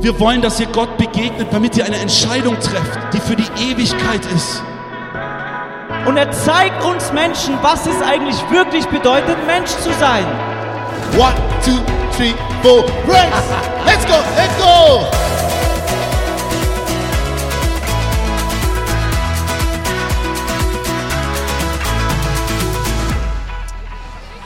Wir wollen, dass ihr Gott begegnet, damit ihr eine Entscheidung trefft, die für die Ewigkeit ist. Und er zeigt uns Menschen, was es eigentlich wirklich bedeutet, Mensch zu sein. One, two, three, four, race! Let's go, let's go!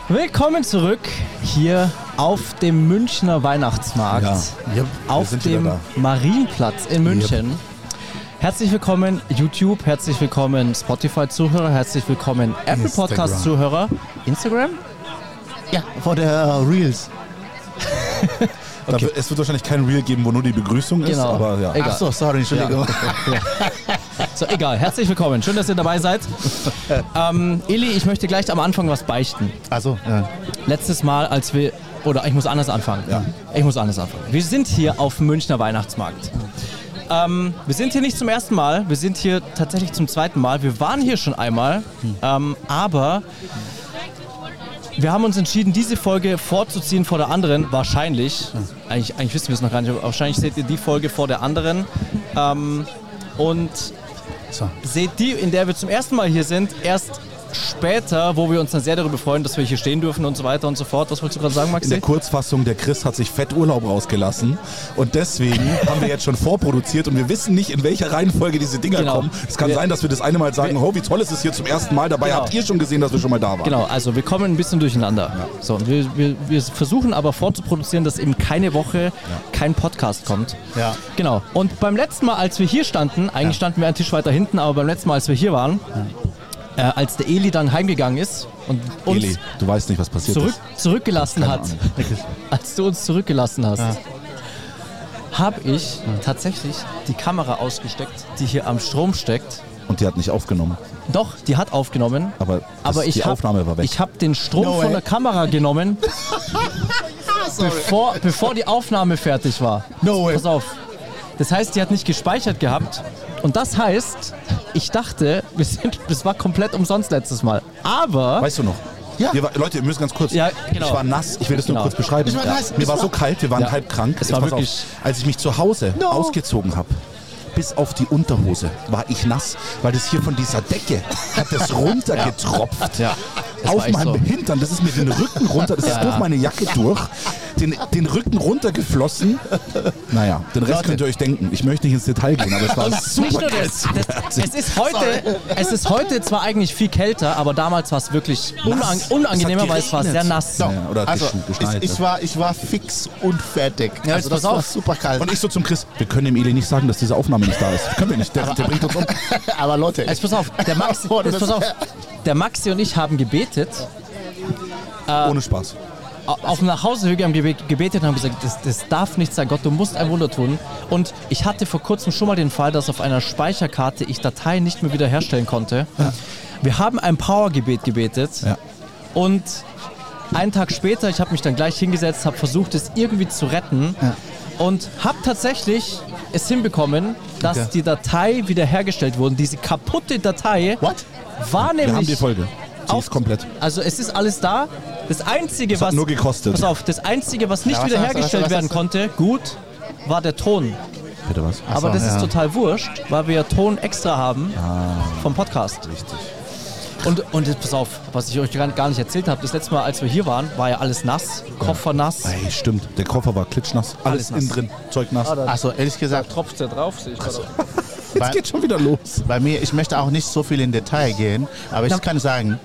Willkommen zurück hier auf dem Münchner Weihnachtsmarkt. Ja, yep, auf dem. Marienplatz in München. Herzlich willkommen YouTube, herzlich willkommen Spotify-Zuhörer, herzlich willkommen Apple. Podcast-Zuhörer. Instagram? Ja, vor der Reels. Wird- Es wird wahrscheinlich kein Reel geben, wo nur die Begrüßung ist, Genau. aber ja. Egal. Ach so, sorry, Entschuldigung. So, egal. Herzlich willkommen. Schön, dass ihr dabei seid. ähm, Eli, ich möchte gleich am Anfang was beichten. Also, ja. Letztes Mal, als wir. Oder ich muss anders anfangen. Ja. Ich muss anders anfangen. Wir sind hier auf dem Münchner Weihnachtsmarkt. Ähm, wir sind hier nicht zum ersten Mal, wir sind hier tatsächlich zum zweiten Mal. Wir waren hier schon einmal, ähm, aber wir haben uns entschieden, diese Folge vorzuziehen vor der anderen. Wahrscheinlich. Eigentlich, eigentlich wissen wir es noch gar nicht, aber wahrscheinlich seht ihr die Folge vor der anderen. Ähm, und So. seht die, in der wir zum ersten Mal hier sind, erst später, wo wir uns dann sehr darüber freuen, dass wir hier stehen dürfen und so weiter und so fort. Was wolltest du gerade sagen, In Maxi? der Kurzfassung, der Chris hat sich Fetturlaub rausgelassen und deswegen haben wir jetzt schon vorproduziert und wir wissen nicht, in welcher Reihenfolge diese Dinger Genau. kommen. Es kann Wir- sein, dass wir das eine Mal sagen, oh, wie toll ist es hier zum ersten Mal. Dabei Genau. habt ihr schon gesehen, dass wir schon mal da waren. Genau, also wir kommen ein bisschen durcheinander. So, und wir, wir, wir versuchen aber vorzuproduzieren, dass eben keine Woche kein Podcast kommt. Ja. Genau. Und beim letzten Mal, als wir hier standen, eigentlich standen wir einen Tisch weiter hinten, aber beim letzten Mal, als wir hier waren, äh, als der Eli dann heimgegangen ist und uns Eli, du weißt nicht, was passiert zurück, ist. zurückgelassen hat, als du uns zurückgelassen hast, habe ich tatsächlich die Kamera ausgesteckt, die hier am Strom steckt. Und die hat nicht aufgenommen. Doch, die hat aufgenommen. Aber, Aber ich die hab, Aufnahme war weg. Ich habe den Strom No von der Kamera genommen, bevor, bevor die Aufnahme fertig war. No way. Pass auf. Das heißt, die hat nicht gespeichert gehabt. Und das heißt, ich dachte, wir sind, das war komplett umsonst letztes Mal. Aber weißt du noch? Ja. Wir Leute, ihr müsst ganz kurz. Ja, genau. Ich war nass. Ich will das nur Genau. kurz beschreiben. Ich war Ja. nass. Mir war so kalt, wir waren Ja. halb krank. Es war pass auf. wirklich- Als ich mich zu Hause No. ausgezogen habe, bis auf die Unterhose, war ich nass, weil das hier von dieser Decke hat es runtergetropft. Ja, das war Auf meinem so. Hintern, das ist mir den Rücken runter, das ist durch meine Jacke durch, den, den Rücken runtergeflossen. Naja, den Rest könnt ihr euch denken. Ich möchte nicht ins Detail gehen, aber es war nicht super nur das, das, es, ist heute, es ist heute zwar eigentlich viel kälter, aber damals war es wirklich unang Es unangenehmer, weil es war sehr nass. Ja, oder Also, ich, ich, war, ich war fix und fertig. Ja, also, das war auf. super kalt. Und ich so zum Chris, wir können dem Eli nicht sagen, dass diese Aufnahme nicht da ist. Können wir nicht, der, der bringt uns um. Aber Leute, Jetzt pass auf, der Maxi, Oh, jetzt das- pass auf, der Maxi und ich haben gebetet, Ohne Spaß. Au- auf dem Nachhauseweg haben gebe- gebetet und haben gesagt, das, das darf nicht sein, Gott, du musst ein Wunder tun. Und ich hatte vor kurzem schon mal den Fall, dass auf einer Speicherkarte ich Dateien nicht mehr wiederherstellen konnte. Wir haben ein Powergebet gebetet Ja. und einen Tag später, ich habe mich dann gleich hingesetzt, habe versucht, es irgendwie zu retten und habe tatsächlich es hinbekommen, dass Ja. die Datei wiederhergestellt wurde. Diese kaputte Datei What? war nämlich Wir haben die Folge. Auf- ist komplett. Also es ist alles da. Das Einzige, hat was nur gekostet. Pass auf, das Einzige, was nicht Ja, was wiederhergestellt du, was werden konnte, gut, war der Ton. Bitte was? Aber das ja. ist total wurscht, weil wir ja Ton extra haben vom Podcast. Ah. Richtig. Und, und jetzt, pass auf, was ich euch gar gar nicht erzählt habe, das letzte Mal, als wir hier waren, war ja alles nass, Koffer nass. Ey, stimmt. Der Koffer war klitschnass. Alles, Alles nass. innen drin. Zeug nass. Also ehrlich gesagt, Tropft ja drauf, sehe ich gerade. bei, Jetzt geht schon wieder los. bei mir, ich möchte auch nicht so viel in Detail gehen, aber ich kann sagen,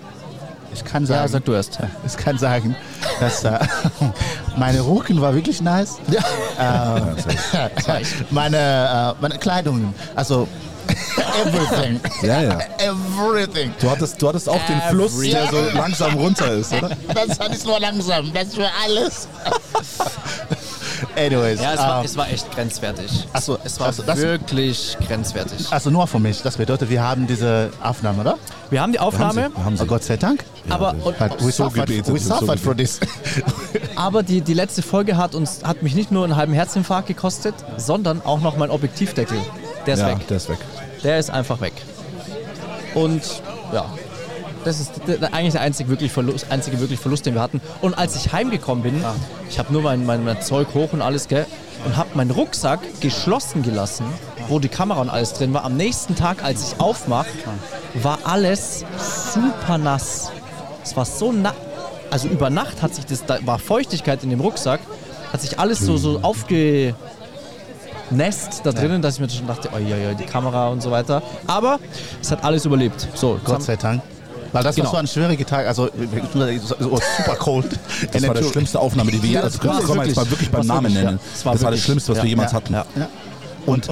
ich kann sagen, Ja, sag du erst. ich kann sagen, dass äh, meine Rücken war wirklich nice. Äh, meine, äh, meine Kleidung, also everything, Ja, ja. everything. Du hattest, du hattest auch den Fluss, der so langsam runter ist, oder? Das war nicht nur langsam, das war alles. Anyways, Ja, es war, äh, es war echt grenzwertig. Ach so, es war also das- wirklich grenzwertig. also nur für mich. Das bedeutet, wir haben diese Aufnahme, oder? Wir haben die Aufnahme, Wir haben Oh sie. Gott sei Dank. aber, und, But we So suffered, gebetet, we so suffered for this. aber die, die letzte Folge hat uns hat mich nicht nur einen halben Herzinfarkt gekostet, sondern auch noch mein Objektivdeckel. Der ist Ja, weg. der ist weg. Der ist einfach weg. Und ja, Das ist eigentlich der einzige wirklich, Verlust, einzige wirklich Verlust, den wir hatten. Und als ich heimgekommen bin, ich habe nur mein, mein, mein Zeug hoch und alles, gell, und habe meinen Rucksack geschlossen gelassen, wo die Kamera und alles drin war. Am nächsten Tag, als ich aufmache, war alles super nass. Es war so nass. Also über Nacht hat sich das, da war Feuchtigkeit in dem Rucksack, hat sich alles so, so aufge Nest da drinnen, dass ich mir schon dachte, oh ja, ja, die Kamera und so weiter. Aber es hat alles überlebt. So, Gott sei Dank. Weil das Genau. war so ein schwieriger Tag, also so super cold. Das war die schlimmste Aufnahme, die wir Ja, das können wir jetzt mal wirklich beim Namen nennen. Das war, das Schlimmste, was wir jemals hatten. Und,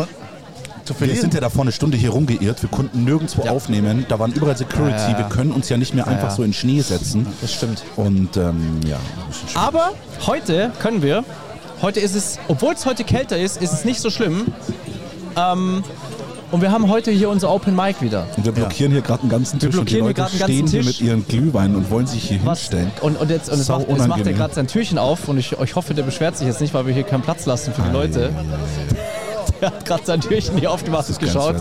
Wir sind ja davor eine Stunde hier rumgeirrt, wir konnten nirgendwo Ja. aufnehmen, da waren überall Security, Ja, ja, ja. wir können uns ja nicht mehr einfach ja. so in Schnee setzen. Das stimmt. Und ähm, ja. Aber heute können wir. Heute ist es, obwohl es heute kälter ist, ist es nicht so schlimm. Ähm, und wir haben heute hier unser Open Mic wieder. Und wir blockieren hier gerade einen ganzen Tisch und die blockieren hier Leute gerade einen ganzen stehen hier mit ihren Glühwein und wollen sich hier Was, hinstellen. und, und jetzt, und es Sau macht, jetzt macht er gerade sein Türchen auf und ich, ich hoffe, der beschwert sich jetzt nicht, weil wir hier keinen Platz lassen für die Leute. Der hat gerade sein Türchen hier aufgemacht und geschaut.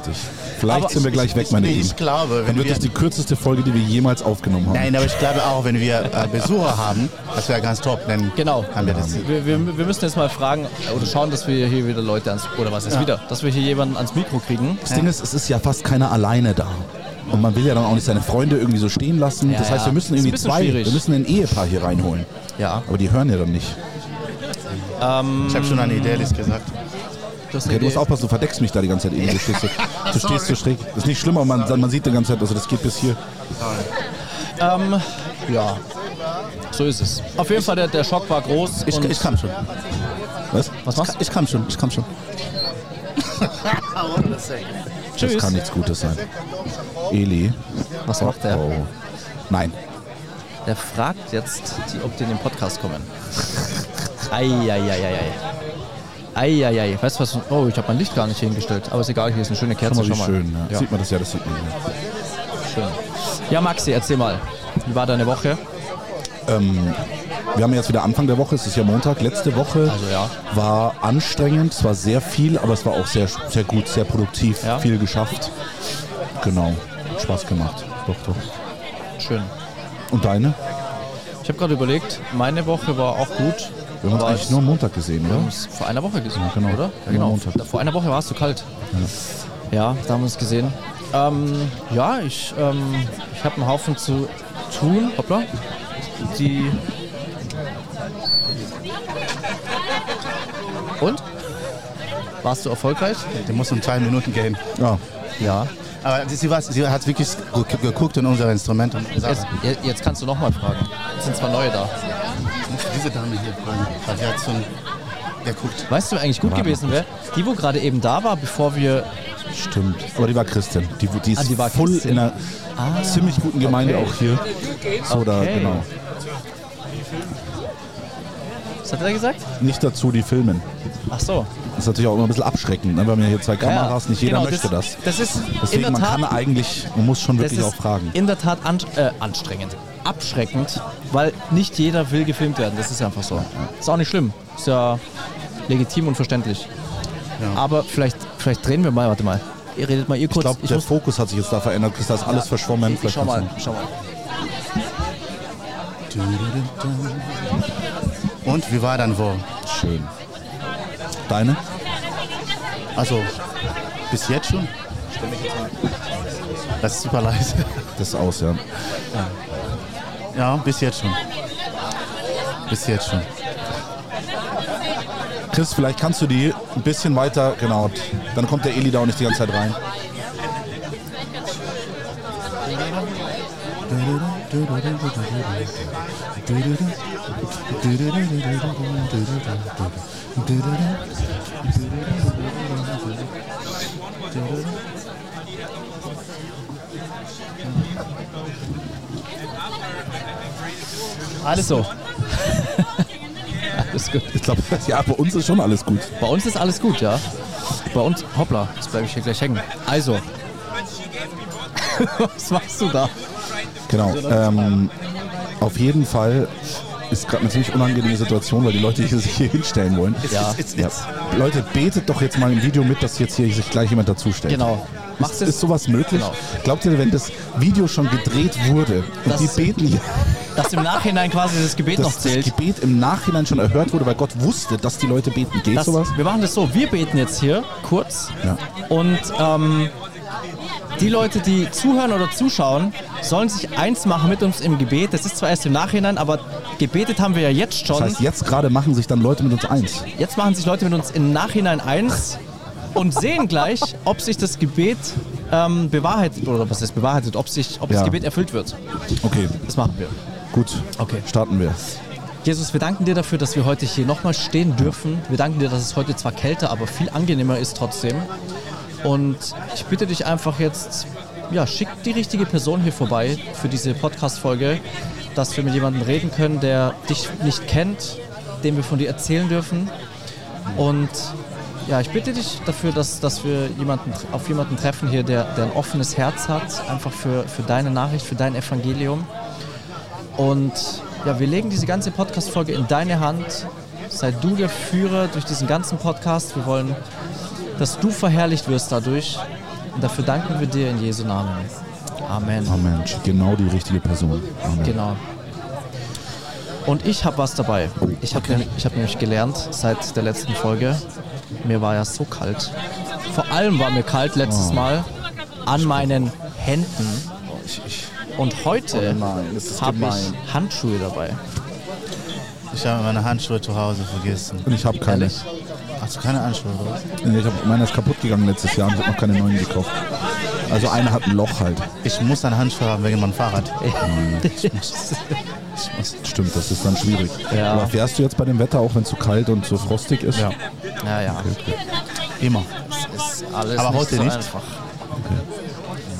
Vielleicht Aber sind wir gleich weg, meine ich, Lieben. ich glaube, Dann wenn wird wir, das die kürzeste Folge, die wir jemals aufgenommen haben. Nein, aber ich glaube auch, wenn wir äh, Besucher haben, das wäre ganz top, dann Genau. haben wir das. Wir, wir, wir müssen jetzt mal fragen oder schauen, dass wir hier wieder Leute ans, oder was ist wieder, dass wir hier jemanden ans Mikro kriegen. Das Ding ist, es ist ja fast keiner alleine da. Und man will ja dann auch nicht seine Freunde irgendwie so stehen lassen. Ja, das heißt, ja. wir müssen irgendwie zwei, schwierig. wir müssen ein Ehepaar hier reinholen. Ja. Aber die hören ja dann nicht. Ich habe schon eine Idee, Liz gesagt. Du hast Okay, du musst aufpassen, du verdeckst mich da die ganze Zeit. Edi. Du stehst so, du stehst so schräg. Das ist nicht schlimm, aber man, man sieht die ganze Zeit, also das geht bis hier. Ähm, ja, so ist es. Auf jeden Fall, der, der Schock war groß. Ich, ich kann schon. Was? Was machst du? Ich kann schon, ich kann schon. Das kann nichts Gutes sein. Eli. Was macht der? Oh. Nein. Der fragt jetzt, die, ob die in den Podcast kommen. Eieieiei. Eieiei. Weißt du was? Oh, ich habe mein Licht gar nicht hingestellt. Aber ist egal, hier ist eine schöne Schau Kerze. mal, wie Schau mal. schön. Ja. Ja, Sieht man das ja, das sieht man. schön. Ja, Maxi, erzähl mal. Wie war deine Woche? Wir haben jetzt wieder Anfang der Woche, es ist ja Montag. Letzte Woche Also ja. war anstrengend, es war sehr viel, aber es war auch sehr, sehr gut, sehr produktiv, Ja. viel geschafft. Genau, Spaß gemacht. Doch, doch. Schön. Und deine? Ich habe gerade überlegt, meine Woche war auch gut. Wir haben uns eigentlich nur am Montag gesehen, Wir haben oder? uns vor einer Woche gesehen, Ja, genau. oder? Ja, Montag. Vor einer Woche war es zu kalt. Ja, da haben wir uns gesehen. Ähm, ja, ich, ähm, ich habe einen Haufen zu tun. Hoppla. Die. Und? Warst du erfolgreich? Der muss um zwei Minuten gehen. Ja. Ja. Aber sie, war, sie hat wirklich gu- geguckt in unser Instrument und gesagt, Jetzt, je- jetzt kannst du nochmal fragen. Es sind zwei neue da. Diese Dame hier hat so ein, der guckt. Weißt du, wer eigentlich gut Warte. gewesen wäre? Die, wo gerade eben da war, bevor wir. Stimmt. Aber die war Christin. Die, die ist Ah, die war voll Christin. in einer ziemlich guten Gemeinde okay. auch hier. So, da, Okay. genau. Was hat er gesagt? Nicht dazu die filmen. Ach so. Das ist natürlich auch immer ein bisschen abschreckend. Ne? Wir haben ja hier zwei Kameras, nicht jeder Genau, möchte das. Das ist Deswegen, man Tat, kann eigentlich, man muss schon das wirklich auch fragen. in der Tat an, äh, anstrengend, abschreckend, weil nicht jeder will gefilmt werden. Das ist einfach so. Ist auch nicht schlimm. Ist ja legitim und verständlich. Aber vielleicht, vielleicht drehen wir mal, warte mal. Ihr redet mal ihr Ich kurz. glaube, der Fokus hat sich jetzt da verändert. Ist alles verschwommen. ich, ich schau mal, schau mal. Und wie war dann wo? Schön. Deine? Also, bis jetzt schon? Das ist super leise. Das ist aus, ja. Ja, bis jetzt schon. Bis jetzt schon. Chris, vielleicht kannst du die ein bisschen weiter, genau. Dann kommt der Eli da auch nicht die ganze Zeit rein. Alles so. alles gut. Ich glaube, ja, bei uns ist schon alles gut. Bei uns ist alles gut, ja. Bei uns, hoppla, jetzt bleibe ich hier gleich hängen. Also. Was machst du da? Genau. Ähm, auf jeden Fall ist gerade eine ziemlich unangenehme Situation, weil die Leute sich hier hinstellen wollen. Ja. Ja. Leute, betet doch jetzt mal im Video mit, dass jetzt hier sich gleich jemand dazustellt. Genau. Ist, ist sowas möglich? Genau. Glaubt ihr, wenn das Video schon gedreht wurde und Das- die beten hier, Dass im Nachhinein quasi das Gebet noch dass das zählt. Gebet im Nachhinein schon erhört wurde, weil Gott wusste, dass die Leute beten? Geht Das, sowas? wir machen das so, wir beten jetzt hier kurz Ja. und ähm, die Leute, die zuhören oder zuschauen, sollen sich eins machen mit uns im Gebet. Das ist zwar erst im Nachhinein, aber gebetet haben wir ja jetzt schon. Das heißt, jetzt gerade machen sich dann Leute mit uns eins. Jetzt machen sich Leute mit uns im Nachhinein eins und sehen gleich, ob sich das Gebet ähm, bewahrheitet oder was heißt bewahrheitet, ob sich, ob Ja. das Gebet erfüllt wird. Okay, Das machen wir. gut. Okay. Starten wir. Jesus, wir danken dir dafür, dass wir heute hier nochmal stehen dürfen. Wir danken dir, dass es heute zwar kälter, aber viel angenehmer ist trotzdem. Und ich bitte dich einfach jetzt, ja, schick die richtige Person hier vorbei für diese Podcast-Folge, dass wir mit jemandem reden können, der dich nicht kennt, dem wir von dir erzählen dürfen. Und ja, ich bitte dich dafür, dass, dass wir jemanden, auf jemanden treffen hier, der, der ein offenes Herz hat, einfach für, für deine Nachricht, für dein Evangelium. Und ja, wir legen diese ganze Podcast-Folge in deine Hand. Sei du der Führer durch diesen ganzen Podcast. Wir wollen, dass du verherrlicht wirst dadurch. Und dafür danken wir dir in Jesu Namen. Amen. Amen. Genau die richtige Person. Amen. Genau. Und ich habe was dabei. Ich habe nämlich, ich hab nämlich gelernt seit der letzten Folge. Mir war ja so kalt. Vor allem war mir kalt letztes Mal an meinen Händen. Und heute ist habe ich Handschuhe dabei. Ich habe meine Handschuhe zu Hause vergessen. Und ich habe keine. Ehrlich? Hast du keine Handschuhe, oder? was? Nee, Ich hab, meiner ist kaputt gegangen letztes Jahr und ich habe noch keine neuen gekauft. Also eine hat ein Loch halt. Ich muss eine Handschuhe haben wegen meinem Fahrrad. Stimmt, das ist dann schwierig. Ja. Aber fährst du jetzt bei dem Wetter auch, wenn es so kalt und so frostig ist? Ja, Ja, ja. immer. ist alles Aber nicht heute so nicht. einfach.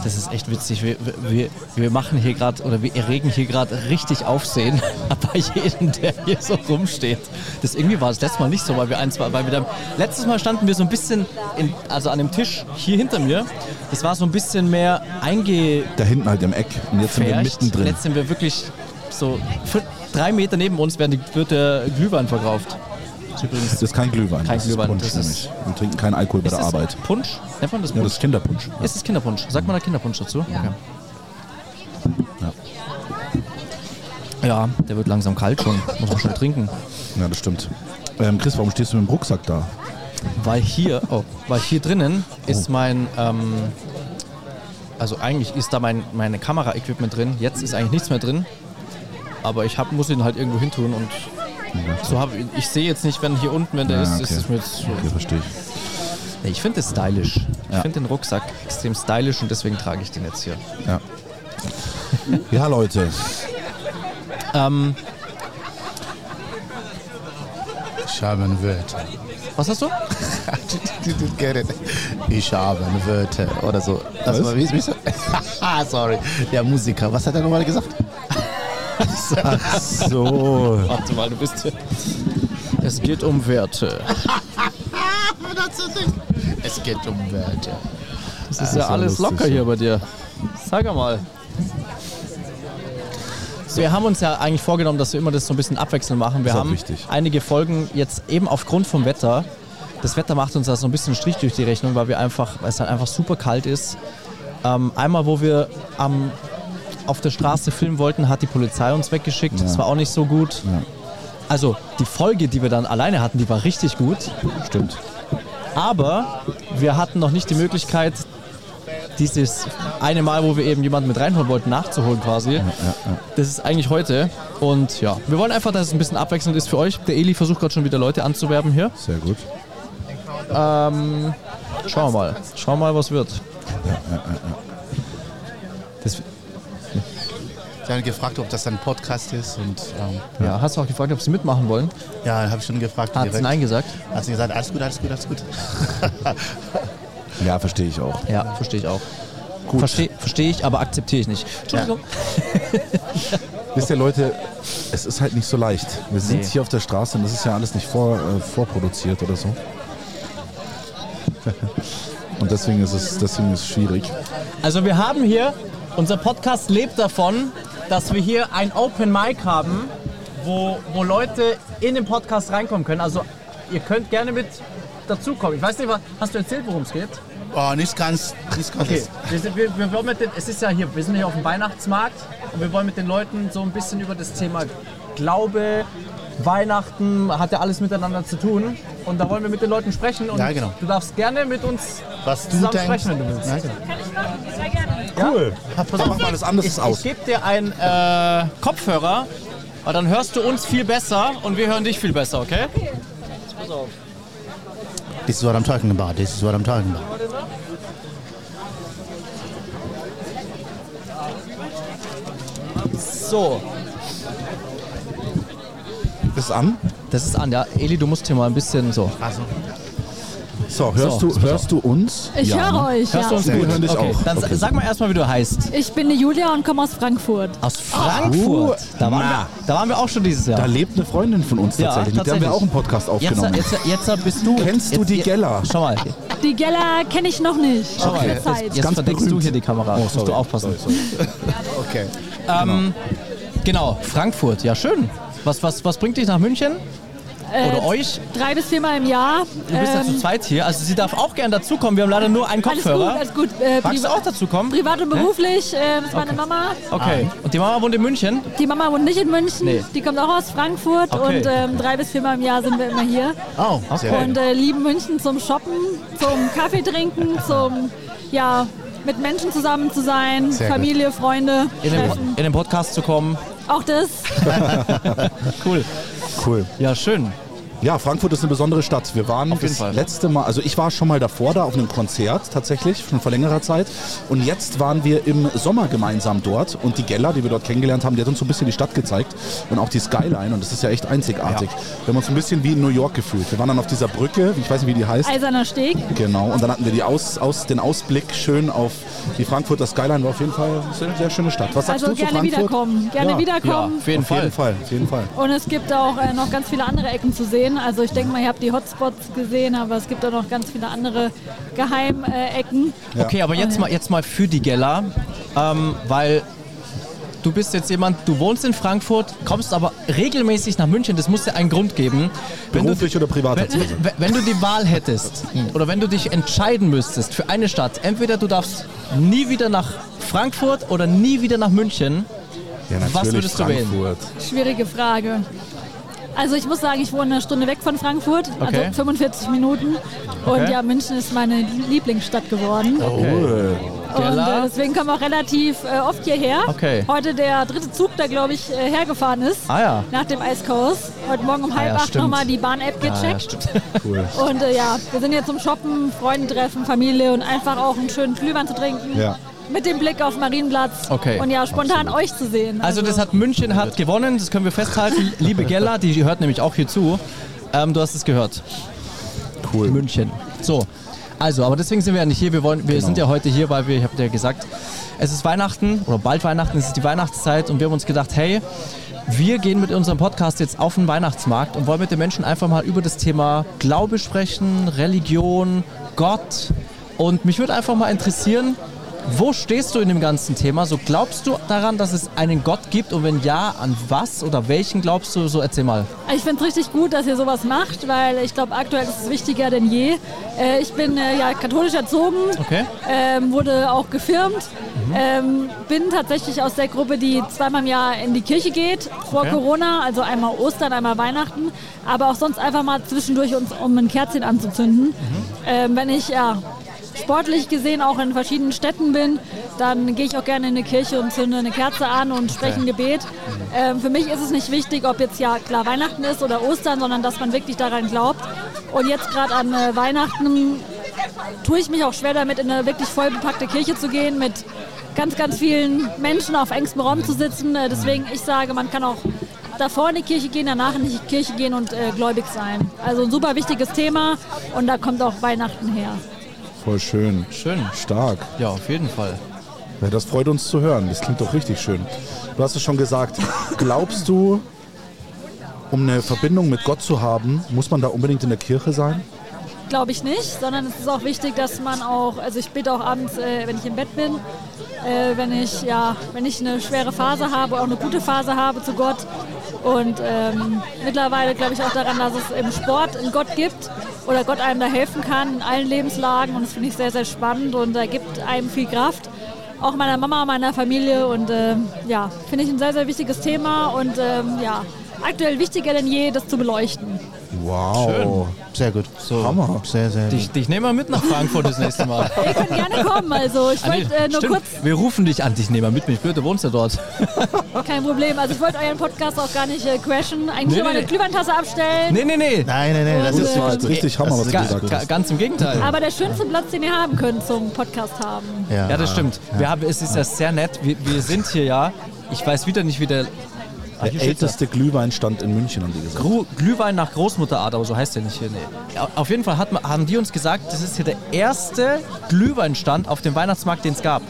Das ist echt witzig. Wir, wir, wir machen hier gerade oder wir erregen hier gerade richtig Aufsehen bei jedem, der hier so rumsteht. Das irgendwie war das letztes Mal nicht so, weil wir eins weil wir dann letztes Mal standen wir so ein bisschen in, also an dem Tisch hier hinter mir. Das war so ein bisschen mehr einge Da hinten halt im Eck. Und jetzt sind wir mittendrin. Jetzt sind wir wirklich so drei Meter neben uns werden die, wird der Glühwein verkauft. Das ist Das kein Glühwein. Kein das Glühwein, Punsch das ist- nämlich. Wir trinken keinen Alkohol bei der das Arbeit. Punsch? Nennt man das Ja, Punsch? das ist Kinderpunsch. Ist es Kinderpunsch? Sagt man da Kinderpunsch dazu? Okay. Ja, der wird langsam kalt schon. Muss man schnell trinken. Ja, das stimmt. Ähm, Chris, warum stehst du mit dem Rucksack da? Weil hier, oh, weil hier drinnen ist mein, ähm, also eigentlich ist da mein meine Kamera-Equipment drin. Jetzt ist eigentlich nichts mehr drin. Aber ich hab, muss ihn halt irgendwo hin tun und so habe ich, ich sehe jetzt nicht, wenn hier unten, wenn der Ja, ist, okay. ist es mir jetzt so. Okay, verstehe ich. Ich finde es stylisch. Ich Ja. finde den Rucksack extrem stylisch und deswegen trage ich den jetzt hier. Ja. ja, Leute. Ähm, Ich habe ein Wörter. was hast du? Ich habe ein Wörter. Oder so. Das war, wie, wie so? Sorry. Der Musiker. Was hat er nochmal gesagt? So. Warte mal, du bist hier. Es geht um Werte. Es geht um Wörter. Das ist ja alles lustig, locker ja. hier bei dir. Sag mal. Wir haben uns ja eigentlich vorgenommen, dass wir immer das so ein bisschen abwechselnd machen. Wir haben wichtig. einige Folgen jetzt eben aufgrund vom Wetter. Das Wetter macht uns da so ein bisschen einen Strich durch die Rechnung, weil wir einfach, weil es halt einfach super kalt ist. Ähm, einmal, wo wir am, auf der Straße filmen wollten, hat die Polizei uns weggeschickt. Das war auch nicht so gut. Also die Folge, die wir dann alleine hatten, die war richtig gut. Stimmt. Aber wir hatten noch nicht die Möglichkeit, dieses eine Mal, wo wir eben jemanden mit reinholen wollten, nachzuholen quasi. Das ist eigentlich heute. Und ja, wir wollen einfach, dass es ein bisschen abwechselnd ist für euch. Der Eli versucht gerade schon wieder Leute anzuwerben hier. Sehr gut. Schauen wir mal. Schauen wir mal, was wird. Das, Ich habe gefragt, ob das ein Podcast ist. Und ähm, ja, hast du auch gefragt, ob sie mitmachen wollen? ja, habe ich schon gefragt. Hat sie Nein gesagt? Hat sie gesagt, alles gut, alles gut, alles gut. Ja, verstehe ich auch. Ja, verstehe ich auch. Verstehe versteh ich, aber akzeptiere ich nicht. Entschuldigung. Wisst ihr, Leute, es ist halt nicht so leicht. Wir sind Nee. hier auf der Straße und das ist ja alles nicht vor, äh, vorproduziert oder so. Und deswegen ist es, deswegen ist es schwierig. Also wir haben hier, unser Podcast lebt davon, dass wir hier ein Open Mic haben wo, wo Leute in den Podcast reinkommen können. Also ihr könnt gerne mit dazukommen. Ich weiß nicht, was, hast du erzählt, worum es geht? Oh, nicht ganz, nicht ganz. Okay, wir, sind, wir, wir wollen mit den, es ist ja hier, wir sind hier auf dem Weihnachtsmarkt und wir wollen mit den Leuten so ein bisschen über das Thema Glaube, Weihnachten, hat ja alles miteinander zu tun. Und da wollen wir mit den Leuten sprechen und Ja, genau. du darfst gerne mit uns Was du zusammen denkst. sprechen, wenn du willst. Ja, genau. Cool. Dann mach mal das anderes Ich, ich aus. gebe dir einen äh, Kopfhörer, weil dann hörst du uns viel besser und wir hören dich viel besser, okay? This is what I'm talking about. This is what I'm talking about. So, Ist an. das ist an, ja. Eli, du musst hier mal ein bisschen so. Also, So, hörst, So, du, hörst du uns? Ich Ja, höre ne? euch, Hörst du ja. uns Wir gut? hören dich okay. auch. Dann Okay. sag mal erstmal, wie du heißt. Ich bin die Julia und komme aus Frankfurt. Aus Frankfurt. Da waren, wir, da waren wir auch schon dieses Jahr. Da lebt eine Freundin von uns Ja, tatsächlich. Mit der haben wir auch einen Podcast Jetzt, aufgenommen. jetzt, jetzt bist du. Kennst du jetzt, die jetzt- Geller? Schau mal. Die Geller kenne ich noch nicht. Schau mal. der Jetzt, jetzt Ganz verdeckst du berühmt. hier die Kamera. Oh, Musst sorry. du aufpassen. okay. Ähm, genau, Frankfurt. Ja, schön. Was, was, was bringt dich nach München? Oder euch? Drei bis viermal im Jahr. Du bist ja zu zweit hier. Also sie darf auch gern dazukommen. Wir haben leider nur einen alles gut, Kopfhörer. alles gut. Äh, Magst du auch dazukommen? Privat und beruflich. Äh, das ist meine Mama. Okay. Und die Mama wohnt in München? Die Mama wohnt nicht in München. Nee. Die kommt auch aus Frankfurt. Okay. Und ähm, drei bis viermal im Jahr sind wir immer hier. Oh, sehr gut. Und äh, lieben München zum Shoppen, zum Kaffee trinken, zum, ja, mit Menschen zusammen zu sein, Sehr gut. Familie, Freunde In den, in den Podcast zu kommen. Auch das. Cool. Cool. Ja, schön. Ja, Frankfurt ist eine besondere Stadt. Wir waren Auf jeden das Fall. letzte Mal, also ich war schon mal davor da auf einem Konzert tatsächlich, schon vor längerer Zeit. Und jetzt waren wir im Sommer gemeinsam dort. Und die Geller, die wir dort kennengelernt haben, die hat uns so ein bisschen die Stadt gezeigt. Und auch die Skyline. Und das ist ja echt einzigartig. Wir haben uns ein bisschen wie in New York gefühlt. Wir waren dann auf dieser Brücke, ich weiß nicht, wie die heißt. Eiserner Steg. Genau, und dann hatten wir die aus, aus, den Ausblick schön auf die Frankfurter Skyline. War auf jeden Fall eine sehr schöne Stadt. Was sagst Also du zu gerne Frankfurt? wiederkommen. Gerne Ja. wiederkommen. auf jeden Auf Fall. jeden Fall, auf jeden Fall. Und es gibt auch äh, noch ganz viele andere Ecken zu sehen. Also ich denke mal, ihr habt die Hotspots gesehen, aber es gibt auch noch ganz viele andere Geheimecken. Okay, aber jetzt mal, jetzt mal für die Geller, ähm, weil du bist jetzt jemand, du wohnst in Frankfurt, kommst aber regelmäßig nach München, das muss ja einen Grund geben. Wenn Beruflich du, oder privat? wenn, wenn- wenn du die Wahl hättest oder wenn du dich entscheiden müsstest für eine Stadt, entweder du darfst nie wieder nach Frankfurt oder nie wieder nach München, Ja, Was natürlich würdest du wählen? Frankfurt. Schwierige Frage. Also ich muss sagen, ich wohne eine Stunde weg von Frankfurt, Okay. also 45 Minuten. Und Okay. ja, München ist meine Lieblingsstadt geworden. Cool. Und Geller. äh, deswegen kommen wir auch relativ äh, oft hierher. Okay. Heute der dritte Zug, der glaube ich äh, hergefahren ist. Ah ja. Nach dem Eiskurs. Heute Morgen um halb ja, acht stimmt. nochmal die Bahn-App Ja, ja, gecheckt. stimmt. Cool. Und äh, ja, wir sind hier zum Shoppen, Freunde treffen, Familie und einfach auch einen schönen Glühwein zu trinken. Ja. Mit dem Blick auf Marienplatz. Okay. Und ja, spontan euch zu sehen. Also das hat München hat gewonnen, das können wir festhalten. Liebe Geller, die hört nämlich auch hier zu. Ähm, du hast es gehört. Cool. München. So. Also, aber deswegen sind wir ja nicht hier. Wir, wollen, wir Genau. sind ja heute hier, weil wir, ich habe dir gesagt, es ist Weihnachten oder bald Weihnachten, es ist die Weihnachtszeit und wir haben uns gedacht, hey, wir gehen mit unserem Podcast jetzt auf den Weihnachtsmarkt und wollen mit den Menschen einfach mal über das Thema Glaube sprechen, Religion, Gott. Und mich würde einfach mal interessieren, wo stehst du in dem ganzen Thema? So glaubst du daran, dass es einen Gott gibt und wenn ja, an was oder welchen glaubst du? So erzähl mal. Ich finde es richtig gut, dass ihr sowas macht, weil ich glaube, aktuell ist es wichtiger denn je. Äh, ich bin äh, ja katholisch erzogen, Okay. ähm, wurde auch gefirmt, ähm, bin tatsächlich aus der Gruppe, die zweimal im Jahr in die Kirche geht, vor Okay. Corona, also einmal Ostern, einmal Weihnachten, aber auch sonst einfach mal zwischendurch, uns, um ein Kerzchen anzuzünden. Ähm, wenn ich ja sportlich gesehen auch in verschiedenen Städten bin, dann gehe ich auch gerne in eine Kirche und zünde eine Kerze an und spreche ein Gebet. Ähm, für mich ist es nicht wichtig, ob jetzt ja klar Weihnachten ist oder Ostern, sondern dass man wirklich daran glaubt. Und jetzt gerade an äh, Weihnachten tue ich mich auch schwer damit, in eine wirklich voll bepackte Kirche zu gehen, mit ganz, ganz vielen Menschen auf engstem Raum zu sitzen. Äh, deswegen, ich sage, man kann auch davor in die Kirche gehen, danach in die Kirche gehen und äh, gläubig sein. Also ein super wichtiges Thema und da kommt auch Weihnachten her. Voll schön. Schön. Stark. Ja, auf jeden Fall. Ja, das freut uns zu hören. Das klingt doch richtig schön. Du hast es schon gesagt. Glaubst du, um eine Verbindung mit Gott zu haben, muss man da unbedingt in der Kirche sein? Glaube ich nicht, sondern es ist auch wichtig, dass man auch, also ich bete auch abends, äh, wenn ich im Bett bin, äh, wenn ich ja, wenn ich eine schwere Phase habe, auch eine gute Phase habe zu Gott. Und ähm, mittlerweile glaube ich auch daran, dass es im Sport einen Gott gibt oder Gott einem da helfen kann in allen Lebenslagen. Und das finde ich sehr, sehr spannend und da gibt einem viel Kraft. Auch meiner Mama, meiner Familie und ähm, ja, finde ich ein sehr, sehr wichtiges Thema und ähm, ja, aktuell wichtiger denn je, das zu beleuchten. Wow. Sehr gut. So. Hammer. Sehr, sehr Dich, dich nehmen wir mit nach Frankfurt das nächste Mal. Ihr könnt gerne kommen, also ich Ah, wollte äh, nur stimmt. kurz, Wir rufen dich an, dich nehmen wir mit. Ich spüre, du wohnst ja dort. kein Problem, also ich wollte euren Podcast auch gar nicht äh, crashen, eigentlich Nee, nur meine nee. Glühwein-Tasse abstellen. Nee, nee, nee. Nein, nein, nein, das ist äh, jetzt richtig Hammer, was du gesagt hast. ganz im Gegenteil. Aber der schönste Platz, den ihr haben könnt zum Podcast haben. Ja, das stimmt. Wir haben, es ist ja sehr nett. Wir, wir sind hier ja. Ich weiß wieder nicht, wie der. Der älteste Glühweinstand in München, haben die ja. gesagt. Gru Glühwein nach Großmutterart, aber so heißt der nicht hier. Nee. Ja, Auf jeden Fall hat, man- haben die uns gesagt, das ist hier der erste Glühweinstand auf dem Weihnachtsmarkt, den es gab.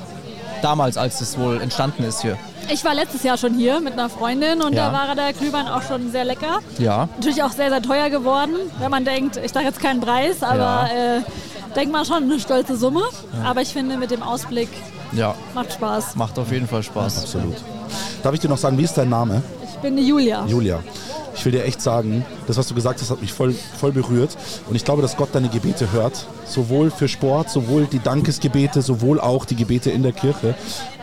Damals, als es wohl entstanden ist hier. Ich war letztes Jahr schon hier mit einer Freundin und Ja. da war der Glühwein auch schon sehr lecker. Ja. Natürlich auch sehr, sehr teuer geworden, wenn man denkt, ich sage jetzt keinen Preis, aber äh, denkt man schon eine stolze Summe. Aber ich finde, mit dem Ausblick Ja. macht Spaß. Macht auf jeden Fall Spaß. Absolut. Darf ich dir noch sagen, wie ist dein Name? Bin die Julia. Julia. Ich will dir echt sagen, das, was du gesagt hast, hat mich voll, voll berührt. Und ich glaube, dass Gott deine Gebete hört. Sowohl für Sport, sowohl die Dankesgebete, sowohl auch die Gebete in der Kirche.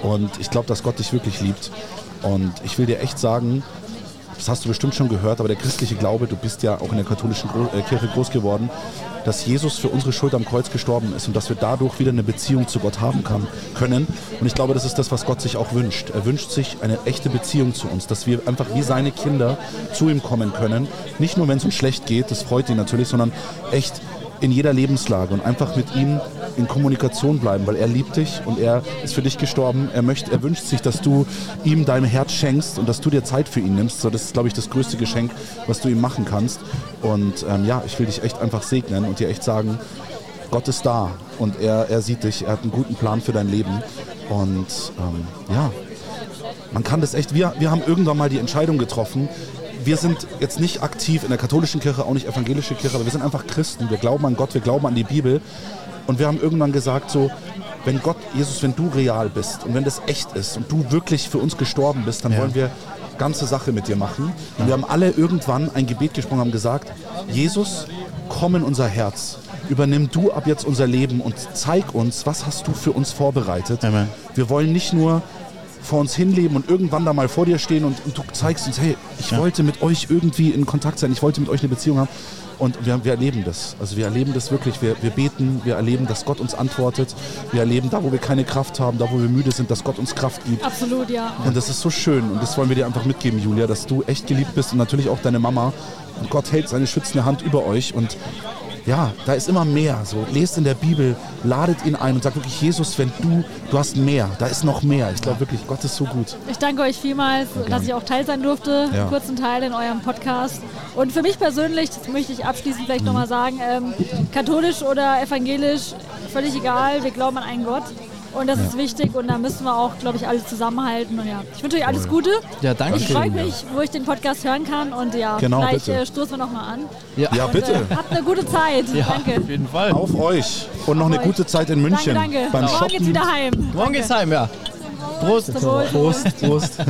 Und ich glaube, dass Gott dich wirklich liebt. Und ich will dir echt sagen, das hast du bestimmt schon gehört, aber der christliche Glaube, du bist ja auch in der katholischen Gro äh, Kirche groß geworden, dass Jesus für unsere Schuld am Kreuz gestorben ist und dass wir dadurch wieder eine Beziehung zu Gott haben kann, können. Und ich glaube, das ist das, was Gott sich auch wünscht. Er wünscht sich eine echte Beziehung zu uns, dass wir einfach wie seine Kinder zu ihm kommen können. Nicht nur, wenn es uns schlecht geht, das freut ihn natürlich, sondern echt in jeder Lebenslage und einfach mit ihm in Kommunikation bleiben, weil er liebt dich und er ist für dich gestorben. Er möchte, er wünscht sich, dass du ihm dein Herz schenkst und dass du dir Zeit für ihn nimmst. So, das ist, glaube ich, das größte Geschenk, was du ihm machen kannst. Und ähm, ja, ich will dich echt einfach segnen und dir echt sagen, Gott ist da und er, er sieht dich, er hat einen guten Plan für dein Leben. Und ähm, ja, man kann das echt, wir, wir haben irgendwann mal die Entscheidung getroffen, wir sind jetzt nicht aktiv in der katholischen Kirche, auch nicht evangelische Kirche, aber wir sind einfach Christen. Wir glauben an Gott, wir glauben an die Bibel. Und wir haben irgendwann gesagt, so, wenn Gott, Jesus, wenn du real bist und wenn das echt ist und du wirklich für uns gestorben bist, dann wollen wir ganze Sache mit dir machen. Und wir haben alle irgendwann ein Gebet gesprochen, haben gesagt, Jesus, komm in unser Herz. Übernimm du ab jetzt unser Leben und zeig uns, was hast du für uns vorbereitet. Amen. Wir wollen nicht nur vor uns hinleben und irgendwann da mal vor dir stehen und, und du zeigst uns, hey, ich wollte mit euch irgendwie in Kontakt sein, ich wollte mit euch eine Beziehung haben. Und wir, wir erleben das. Also wir erleben das wirklich. Wir, wir beten, wir erleben, dass Gott uns antwortet. Wir erleben, da wo wir keine Kraft haben, da wo wir müde sind, dass Gott uns Kraft gibt. Absolut, ja. Und das ist so schön. Und das wollen wir dir einfach mitgeben, Julia, dass du echt geliebt bist und natürlich auch deine Mama. Und Gott hält seine schützende Hand über euch. Und ja, da ist immer mehr. So, lest in der Bibel, ladet ihn ein und sagt wirklich, Jesus, wenn du, du hast mehr, da ist noch mehr. Ich glaube wirklich, Gott ist so gut. Ich danke euch vielmals, dass ich auch Teil sein durfte, Ja. einen kurzen Teil in eurem Podcast. Und für mich persönlich, das möchte ich abschließend vielleicht nochmal sagen, ähm, katholisch oder evangelisch, völlig egal, wir glauben an einen Gott. Und das ist wichtig und da müssen wir auch, glaube ich, alle zusammenhalten. Und ja, ich wünsche euch alles Gute. Ja, danke Ich freue mich, wo ich den Podcast hören kann und ja, Genau, vielleicht bitte. äh, stoßen wir nochmal an. Ja, Und, bitte. Äh, habt eine gute Zeit. Ja, danke. auf jeden Fall. Auf euch. Und noch eine euch. gute Zeit in München. Danke, danke. Beim Morgen Shoppen. geht's wieder heim. Morgen Danke. geht's heim, ja. Prost. Prost, Prost.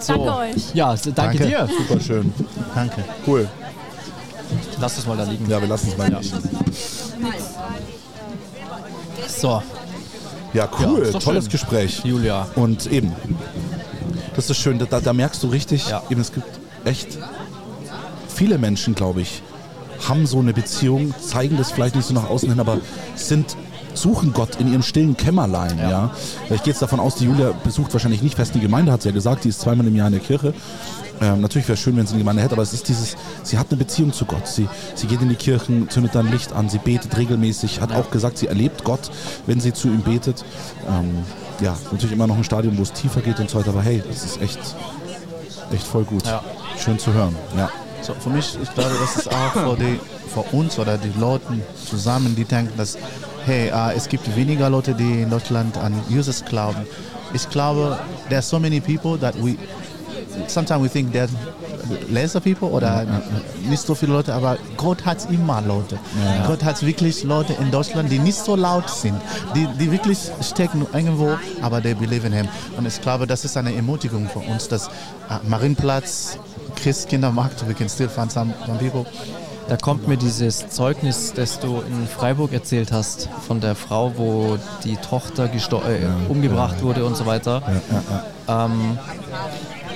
So. Danke euch. Ja, danke, Danke. dir. Super schön. Danke. Cool. Lass es mal da liegen. Ja, wir lassen es mal liegen. So, Ja, cool. doch Tolles schön. Gespräch. Julia. Und eben, das ist schön, da, da merkst du richtig, Ja. eben, es gibt echt viele Menschen, glaube ich, haben so eine Beziehung, zeigen das vielleicht nicht so nach außen hin, aber sind suchen Gott in ihrem stillen Kämmerlein. Ja. Ich gehe jetzt davon aus, die Julia besucht wahrscheinlich nicht fest die Gemeinde, hat sie ja gesagt, die ist zweimal im Jahr in der Kirche. Ähm, natürlich wäre es schön, wenn sie eine Gemeinde hätte, aber es ist dieses, sie hat eine Beziehung zu Gott. Sie, sie geht in die Kirchen, zündet dann Licht an, sie betet regelmäßig, hat auch gesagt, sie erlebt Gott, wenn sie zu ihm betet. Ähm, ja, natürlich immer noch ein Stadium, wo es tiefer geht und so weiter, aber hey, das ist echt, echt voll gut. Ja. Schön zu hören. Ja. So, für mich, ich glaube, das ist auch für, die, für uns oder die Leute zusammen, die denken, dass, hey, äh, es gibt weniger Leute, die in Deutschland an Jesus glauben. Ich glaube, there are so many people that we, sometimes we think that lesser people oder nicht so viele Leute, aber Gott hat immer Leute. Gott hat wirklich Leute in Deutschland, die nicht so laut sind, die, die wirklich stecken irgendwo, aber they believe in him. Und ich glaube, das ist eine Ermutigung für uns, dass äh, Marienplatz, Christkindermarkt, we can still find some, some people. Da kommt mir dieses Zeugnis, das du in Freiburg erzählt hast, von der Frau, wo die Tochter äh, umgebracht wurde und so weiter. Ähm,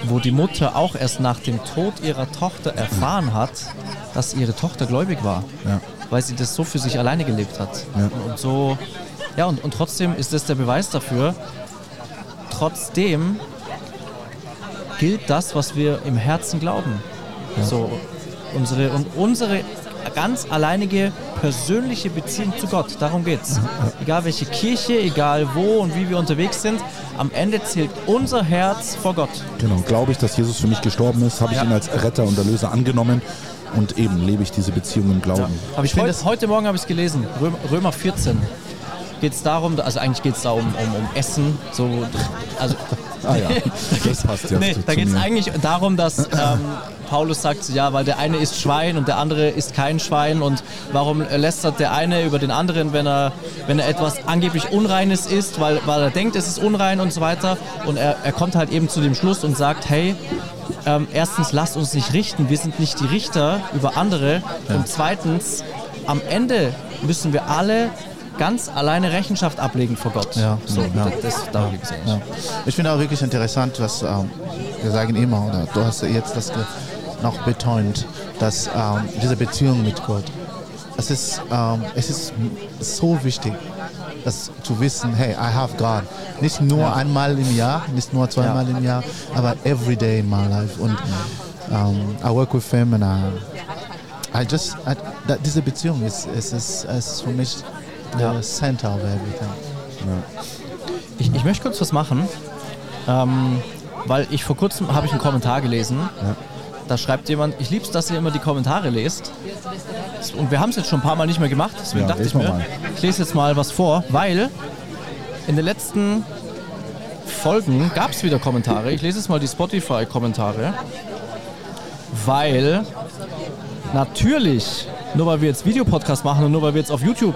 wo die Mutter auch erst nach dem Tod ihrer Tochter erfahren hat, dass ihre Tochter gläubig war. Ja. Weil sie das so für sich alleine gelebt hat. Und, und so, ja, und, und trotzdem ist das der Beweis dafür, trotzdem gilt das, was wir im Herzen glauben. So, unsere, und unsere ganz alleinige persönliche Beziehung zu Gott, darum geht's. Egal welche Kirche, egal wo und wie wir unterwegs sind, am Ende zählt unser Herz vor Gott. Genau, glaube ich, dass Jesus für mich gestorben ist, habe ich Ja. ihn als Retter und Erlöser angenommen und eben lebe ich diese Beziehung im Glauben. Habe ich heute, heute Morgen habe ich es gelesen, Römer, Römer 14. Geht es darum, also eigentlich geht es da um, um, um Essen, so, also Ah ja, das passt ja nee, zu, da geht es eigentlich darum, dass ähm, Paulus sagt, ja, weil der eine ist Schwein und der andere ist kein Schwein und warum lästert der eine über den anderen, wenn er, wenn er etwas angeblich Unreines isst, weil, weil er denkt, es ist unrein und so weiter. Und er, er kommt halt eben zu dem Schluss und sagt, hey, ähm, erstens, lasst uns nicht richten, wir sind nicht die Richter über andere. Und zweitens, am Ende müssen wir alle ganz alleine Rechenschaft ablegen vor Gott. Ja. So, Ja. das, das. Ja. Ich finde auch wirklich interessant, was ähm, wir sagen immer, oder du hast jetzt das noch betont, dass ähm, diese Beziehung mit Gott, es ist, ähm, es ist so wichtig, das zu wissen, hey, I have God. Nicht nur einmal im Jahr, nicht nur zweimal im Jahr, aber every day in my life. Und ähm, I work with him and I, I just, I, da, diese Beziehung ist, ist, ist, ist für mich the center of everything. Ich, ich möchte kurz was machen, ähm, weil ich vor kurzem habe ich einen Kommentar gelesen. Da schreibt jemand, ich lieb's, dass ihr immer die Kommentare lest. Und wir haben es jetzt schon ein paar Mal nicht mehr gemacht, deswegen Ja, dachte ich mir, mal. ich lese jetzt mal was vor, weil in den letzten Folgen gab es wieder Kommentare. Ich lese jetzt mal die Spotify-Kommentare, weil natürlich, nur weil wir jetzt Videopodcast machen und nur weil wir jetzt auf YouTube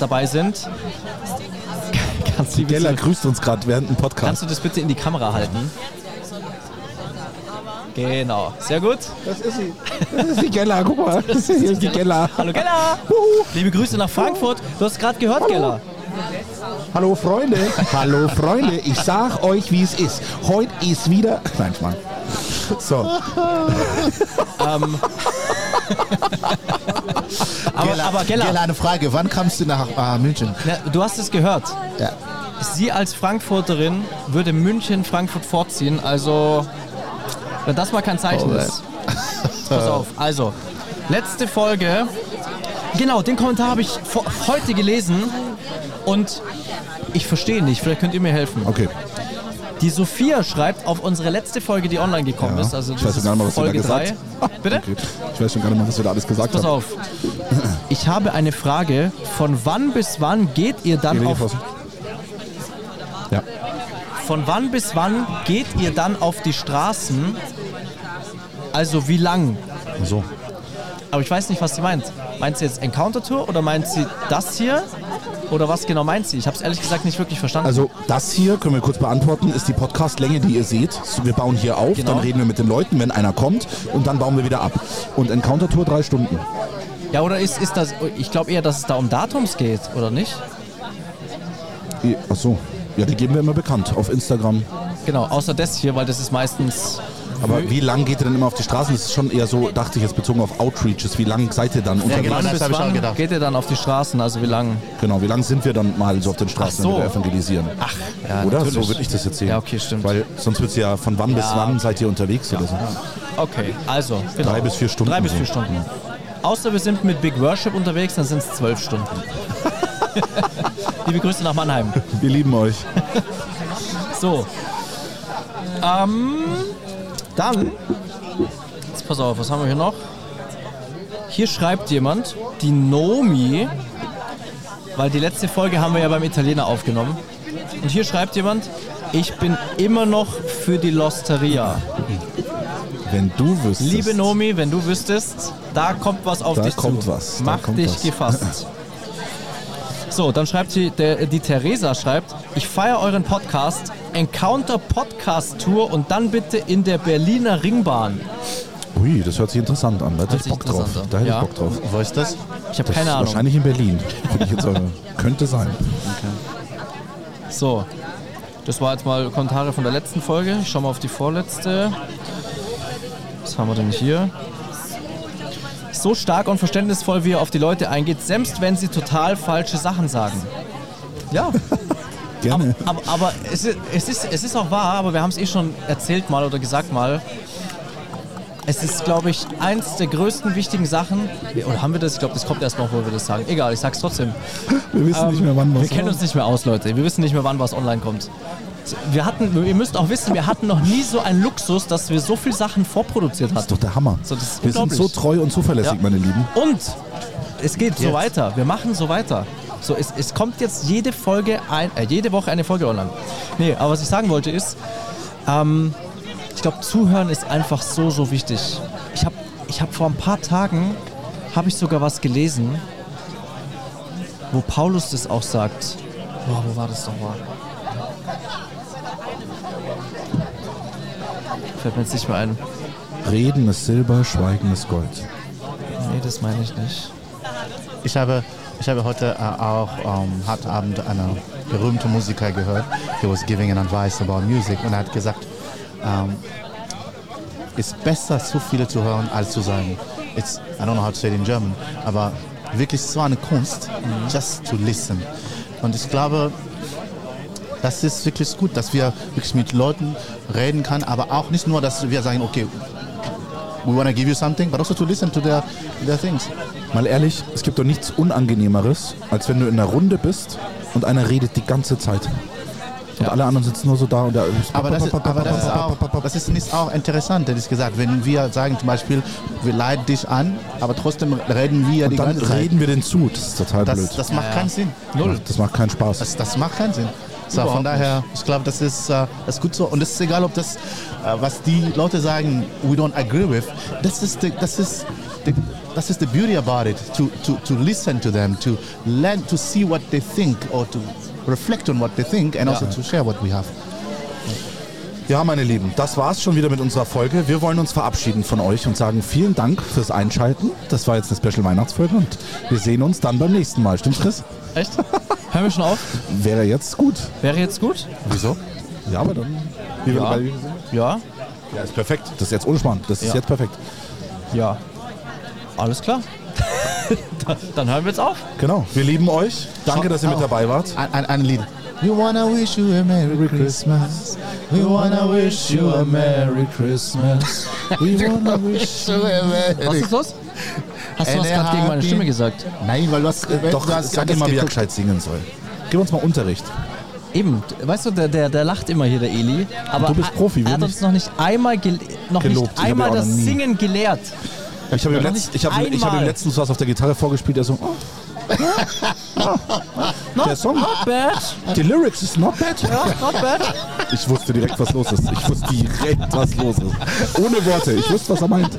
dabei sind, kannst du Geller grüßt uns gerade während dem Podcast. Kannst du das bitte in die Kamera halten? Genau, sehr gut. Das ist sie. Das ist die Geller, guck mal. Das ist, die Geller. Hallo Gella! Liebe Grüße nach Frankfurt. Du hast gerade gehört, Gella. Hallo Freunde. Hallo Freunde. Ich sag euch, wie es ist. Heute ist wieder. Nein, Mann. So. Aber, aber Gella, Gela, eine Frage. Wann kommst du nach äh, München? na, du hast es gehört. Ja. Sie als Frankfurterin würde München Frankfurt vorziehen. Also, wenn das mal kein Zeichen Oh, ist. Pass auf. Also, letzte Folge. Genau, den Kommentar habe ich heute gelesen. Und ich verstehe nicht. Vielleicht könnt ihr mir helfen. Okay. Die Sophia schreibt auf unsere letzte Folge, die online gekommen Ja. ist, also Ich weiß schon gar nicht mal, was du da Folge gesagt 3. Bitte? okay. Ich weiß schon gar nicht mal, was wir da alles gesagt Pass haben. auf. Ich habe eine Frage. Von wann bis wann geht ihr dann auf. Ja. Von wann bis wann geht ihr dann auf die Straßen? Also wie lang? So. Aber ich weiß nicht, was sie meint. Meint sie jetzt Encounter Tour oder meint sie das hier? Oder was genau meint sie? Ich habe es ehrlich gesagt nicht wirklich verstanden. Also das hier, können wir kurz beantworten, ist die Podcastlänge, die ihr seht. Wir bauen hier auf, Genau. dann reden wir mit den Leuten, wenn einer kommt und dann bauen wir wieder ab. Und Encounter Tour drei Stunden. ja, oder ist, ist das. Ich glaube eher, dass es da um Datums geht, oder nicht? Ach so. Ja, die geben wir immer bekannt auf Instagram. Genau, außer das hier, weil das ist meistens. Aber wie lang geht ihr denn immer auf die Straßen? Das ist schon eher so, dachte ich jetzt bezogen auf Outreaches. Wie lang seid ihr dann unterwegs? genau, das bis auch wann gedacht. geht ihr dann auf die Straßen? Also wie lang? Genau, wie lang sind wir dann mal so auf den Straßen, Ach so. wenn wir evangelisieren? Ach, ja, Oder? natürlich. So würde ich das jetzt sehen. Ja, okay, stimmt. Weil sonst wird es ja von wann bis Ja. wann seid ihr unterwegs oder so. Okay, also. Genau. Drei bis vier Stunden Drei bis so. vier Stunden. Außer wir sind mit Big Worship unterwegs, dann sind es zwölf Stunden. Liebe Grüße nach Mannheim. Wir lieben euch. So. Ähm, dann. Jetzt pass auf, was haben wir hier noch? Hier schreibt jemand, die Nomi, weil die letzte Folge haben wir ja beim Italiener aufgenommen. Und hier schreibt jemand, ich bin immer noch für die Losteria. Wenn du wüsstest. Liebe Nomi, wenn du wüsstest, da kommt was auf Da dich kommt zu. was, Mach dich was. gefasst. So, dann schreibt sie, der, die Theresa schreibt, ich feiere euren Podcast, Encounter Podcast Tour und dann bitte in der Berliner Ringbahn. Ui, das hört sich interessant an. Da hätte ich Bock drauf. Da hätte Ja. ich Bock drauf. Wo ist das? Ich habe Das keine ist Ahnung. Wahrscheinlich in Berlin. Würde ich jetzt sagen. Könnte sein. So, das war jetzt mal Kommentare von der letzten Folge. Ich schau mal auf die vorletzte. Was haben wir denn hier? So stark und verständnisvoll, wie er auf die Leute eingeht, selbst wenn sie total falsche Sachen sagen. Ja, Gerne. aber, aber es, ist, es, ist, es ist auch wahr, aber wir haben es eh schon erzählt mal oder gesagt mal. Es ist, glaube ich, eins der größten wichtigen Sachen. Oder haben wir das? Ich glaube, das kommt erst noch, wo wir das sagen. Egal, ich sag's trotzdem. Wir wissen nicht mehr, wann was Wir kennen uns nicht mehr aus, Leute. Wir wissen nicht mehr, wann was online kommt. Wir hatten, ihr müsst auch wissen, wir hatten noch nie so einen Luxus, dass wir so viele Sachen vorproduziert Das ist hatten. doch der Hammer. So, das ist wir sind so treu und zuverlässig, Ja. meine Lieben. Und es geht so Jetzt. weiter. Wir machen so weiter. So, es, es kommt jetzt jede Folge, ein, äh, jede Woche eine Folge online. Nee, aber was ich sagen wollte ist, ähm, ich glaube, Zuhören ist einfach so, so wichtig. Ich habe ich hab vor ein paar Tagen, habe ich sogar was gelesen, wo Paulus das auch sagt. Boah, wo war das doch Fällt mir jetzt nicht mehr ein. Reden ist Silber, Schweigen ist Gold. Nee, das meine ich nicht. Ich habe, ich habe heute äh, auch ähm, heute Abend einen berühmten Musiker gehört. He was giving an advice about music und er hat gesagt, ähm, es ist besser, zu viele zu hören, als zu sagen. It's, I don't know how to say it in German, aber wirklich so eine Kunst, just to listen. Und ich glaube, das ist wirklich gut, dass wir wirklich mit Leuten reden können, aber auch nicht nur, dass wir sagen, okay, we want to give you something, but also to listen to their, their things. Mal ehrlich, es gibt doch nichts Unangenehmeres, als wenn du in einer Runde bist und einer redet die ganze Zeit. Und alle anderen sitzen nur so da und der Aber das, ist, aber das ist auch, das ist nicht auch interessant, hätte ich gesagt. Wenn wir sagen zum Beispiel, wir leiten dich an, aber trotzdem reden wir die und dann ganze Zeit. reden wir den zu. Das ist total blöd. Das, das macht keinen Sinn. Null. Das macht keinen Spaß. Das, das macht keinen Sinn. So, von daher, ich glaube, das ist, äh, das ist gut so. Und es ist egal, ob das, äh, was die Leute sagen, we don't agree with, das ist, the, das ist, the, das ist the beauty about it, to, to, to listen to them, to learn, to see what they think or to reflect on what they think and also to share what we have. Ja, meine Lieben, das war's schon wieder mit unserer Folge. Wir wollen uns verabschieden von euch und sagen vielen Dank fürs Einschalten. Das war jetzt eine Special Weihnachtsfolge und wir sehen uns dann beim nächsten Mal. Stimmt's, Chris? Echt? Hören wir schon auf? Wäre jetzt gut. Wäre jetzt gut? Wieso? Ja, aber dann. Wie Ja. bei- Ja. ja, ist perfekt. Das ist jetzt ohne Spannung. Das ist Ja. jetzt perfekt. Ja. Alles klar. dann, hören wir jetzt auf. Genau. Wir lieben euch. Danke, dass ihr mit dabei wart. Ein, ein, ein Lied. We wanna wish you a Merry Christmas. We wanna wish you a Merry Christmas. We wanna wish you a Was Merry ist los? Hast du was gerade gegen meine Stimme gesagt? Nein, weil du hast, Doch, du hast sag mal, wie er gescheit singen soll. Gib uns mal Unterricht. Eben, weißt du, der, der, der lacht immer hier, der Eli. Aber du bist Profi, er wir hat uns noch nicht einmal, noch Gelobt. nicht einmal das. Singen gelehrt. Ich habe ihm, letzt, ich hab, ich hab ihm letztens was auf der Gitarre vorgespielt. Er so, oh, Not, der Song, not bad. die Lyrics ist not bad. Ja, not bad. Ich wusste direkt, was los ist. Ich wusste direkt, was los ist. Ohne Worte. Ich wusste, was er meint.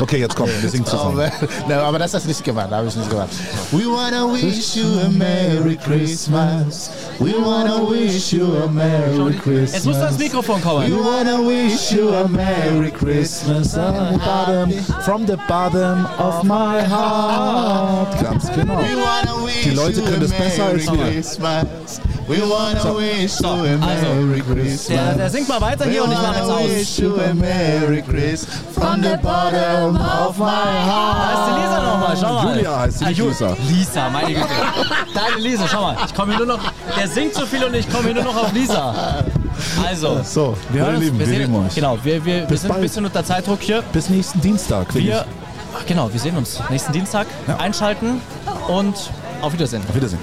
Okay, jetzt komm, wir singen zusammen. man. no, aber das hast du nicht gemacht, habe ich nicht gemacht. We wanna wish you a Merry Christmas. We wanna wish you a Merry Christmas. Jetzt muss das Mikrofon We kommen. wanna wish you a Merry Christmas. Bottom, from the bottom of my heart. Ganz genau. We wanna wish Die Leute you können a das besser als Merry wir. We wanna wish you a Merry Christmas. Der, der singt mal weiter hier und ich mache jetzt wanna aus. wish you a Merry Christmas from the bottom of my Da ist die Lisa nochmal, schau mal. Julia heißt sie, nicht Ah, Lisa. Lisa, meine Güte. Deine Lisa, schau mal. Ich komme hier nur noch. Der singt so viel und ich komme hier nur noch auf Lisa. Also, So, wir hören. Lieben, wir sehen- lieben euch. Genau, wir, wir, wir sind ein bald. bisschen unter Zeitdruck hier. Bis nächsten Dienstag. Wir, genau, wir sehen uns nächsten Dienstag. Einschalten und auf Wiedersehen. Auf Wiedersehen.